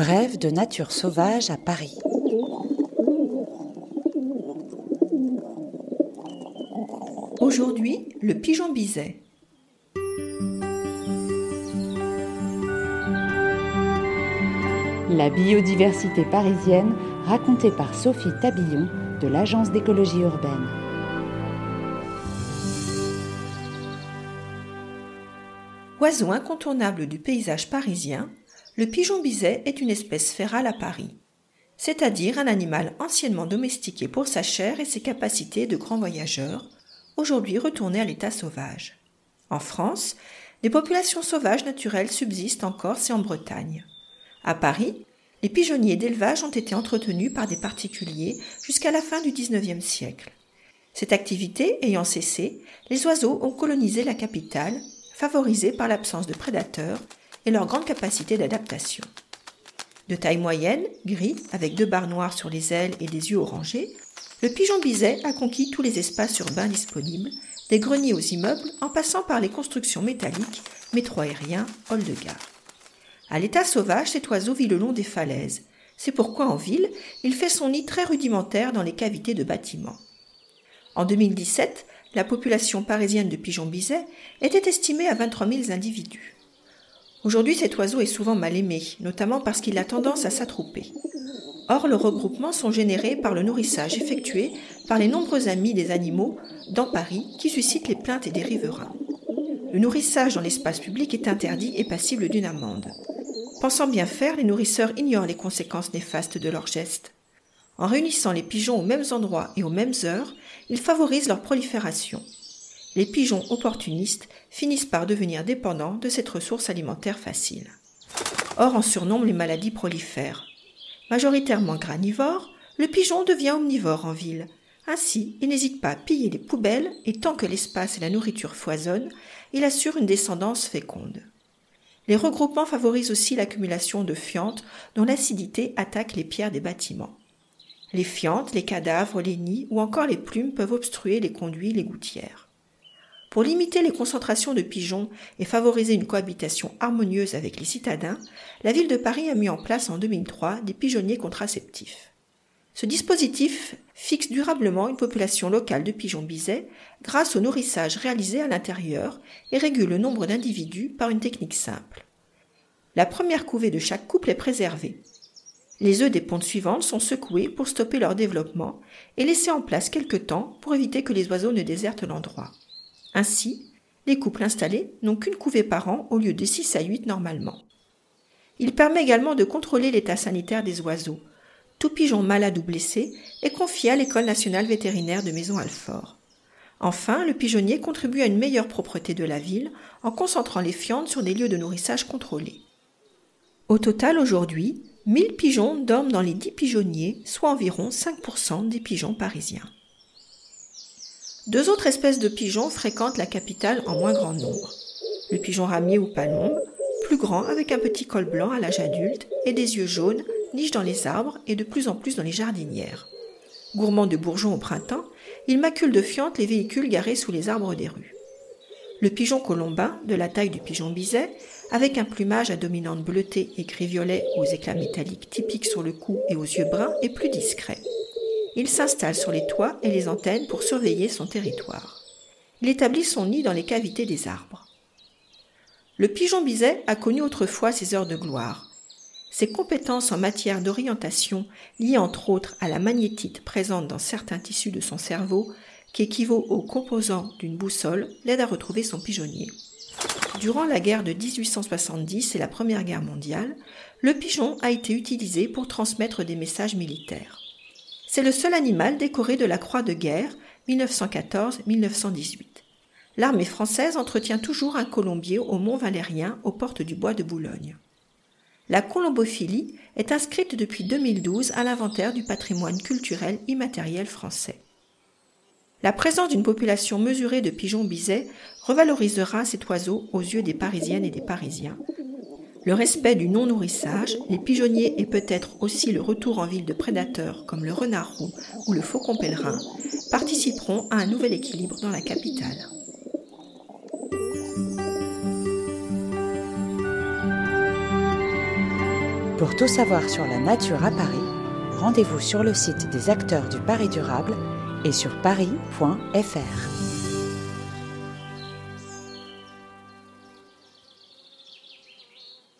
Brève de nature sauvage à Paris. Aujourd'hui, le pigeon biset. La biodiversité parisienne racontée par Sophie Tabillon de l'Agence d'écologie urbaine. Oiseau incontournable du paysage parisien, le pigeon biset est une espèce férale à Paris, c'est-à-dire un animal anciennement domestiqué pour sa chair et ses capacités de grand voyageur, aujourd'hui retourné à l'état sauvage. En France, des populations sauvages naturelles subsistent en Corse et en Bretagne. À Paris, les pigeonniers d'élevage ont été entretenus par des particuliers jusqu'à la fin du XIXe siècle. Cette activité ayant cessé, les oiseaux ont colonisé la capitale, favorisés par l'absence de prédateurs et leur grande capacité d'adaptation. De taille moyenne, gris, avec deux barres noires sur les ailes et des yeux orangés, le pigeon biset a conquis tous les espaces urbains disponibles, des greniers aux immeubles en passant par les constructions métalliques, métro aériens, halls de gare. À l'état sauvage, cet oiseau vit le long des falaises. C'est pourquoi en ville, il fait son nid très rudimentaire dans les cavités de bâtiments. En 2017, la population parisienne de pigeons biset était estimée à 23 000 individus. Aujourd'hui, cet oiseau est souvent mal aimé, notamment parce qu'il a tendance à s'attrouper. Or, le regroupement sont générés par le nourrissage effectué par les nombreux amis des animaux dans Paris qui suscitent les plaintes des riverains. Le nourrissage dans l'espace public est interdit et passible d'une amende. Pensant bien faire, les nourrisseurs ignorent les conséquences néfastes de leurs gestes. En réunissant les pigeons aux mêmes endroits et aux mêmes heures, ils favorisent leur prolifération les pigeons opportunistes finissent par devenir dépendants de cette ressource alimentaire facile. Or, en surnombre, les maladies prolifèrent. Majoritairement granivore, le pigeon devient omnivore en ville. Ainsi, il n'hésite pas à piller les poubelles et tant que l'espace et la nourriture foisonnent, il assure une descendance féconde. Les regroupements favorisent aussi l'accumulation de fientes dont l'acidité attaque les pierres des bâtiments. Les fientes, les cadavres, les nids ou encore les plumes peuvent obstruer les conduits, les gouttières. Pour limiter les concentrations de pigeons et favoriser une cohabitation harmonieuse avec les citadins, la ville de Paris a mis en place en 2003 des pigeonniers contraceptifs. Ce dispositif fixe durablement une population locale de pigeons bisets grâce au nourrissage réalisé à l'intérieur et régule le nombre d'individus par une technique simple. La première couvée de chaque couple est préservée. Les œufs des pontes suivantes sont secoués pour stopper leur développement et laissés en place quelque temps pour éviter que les oiseaux ne désertent l'endroit. Ainsi, les couples installés n'ont qu'une couvée par an au lieu de 6 à 8 normalement. Il permet également de contrôler l'état sanitaire des oiseaux. Tout pigeon malade ou blessé est confié à l'École nationale vétérinaire de Maison-Alfort. Enfin, le pigeonnier contribue à une meilleure propreté de la ville en concentrant les fientes sur des lieux de nourrissage contrôlés. Au total, aujourd'hui, 1000 pigeons dorment dans les 10 pigeonniers, soit environ 5% des pigeons parisiens. Deux autres espèces de pigeons fréquentent la capitale en moins grand nombre. Le pigeon ramier ou palombe, plus grand avec un petit col blanc à l'âge adulte et des yeux jaunes, niche dans les arbres et de plus en plus dans les jardinières. Gourmand de bourgeons au printemps, il macule de fientes les véhicules garés sous les arbres des rues. Le pigeon colombin, de la taille du pigeon biset, avec un plumage à dominante bleutée et gris-violet aux éclats métalliques typiques sur le cou et aux yeux bruns, est plus discret. Il s'installe sur les toits et les antennes pour surveiller son territoire. Il établit son nid dans les cavités des arbres. Le pigeon biset a connu autrefois ses heures de gloire. Ses compétences en matière d'orientation, liées entre autres à la magnétite présente dans certains tissus de son cerveau, qui équivaut aux composants d'une boussole, l'aident à retrouver son pigeonnier. Durant la guerre de 1870 et la Première Guerre mondiale, le pigeon a été utilisé pour transmettre des messages militaires. C'est le seul animal décoré de la Croix de guerre 1914-1918. L'armée française entretient toujours un colombier au Mont Valérien aux portes du bois de Boulogne. La colombophilie est inscrite depuis 2012 à l'inventaire du patrimoine culturel immatériel français. La présence d'une population mesurée de pigeons bisets revalorisera cet oiseau aux yeux des Parisiennes et des Parisiens, le respect du non-nourrissage, les pigeonniers et peut-être aussi le retour en ville de prédateurs comme le renard roux ou le faucon pèlerin participeront à un nouvel équilibre dans la capitale. Pour tout savoir sur la nature à Paris, rendez-vous sur le site des acteurs du Paris durable et sur paris.fr.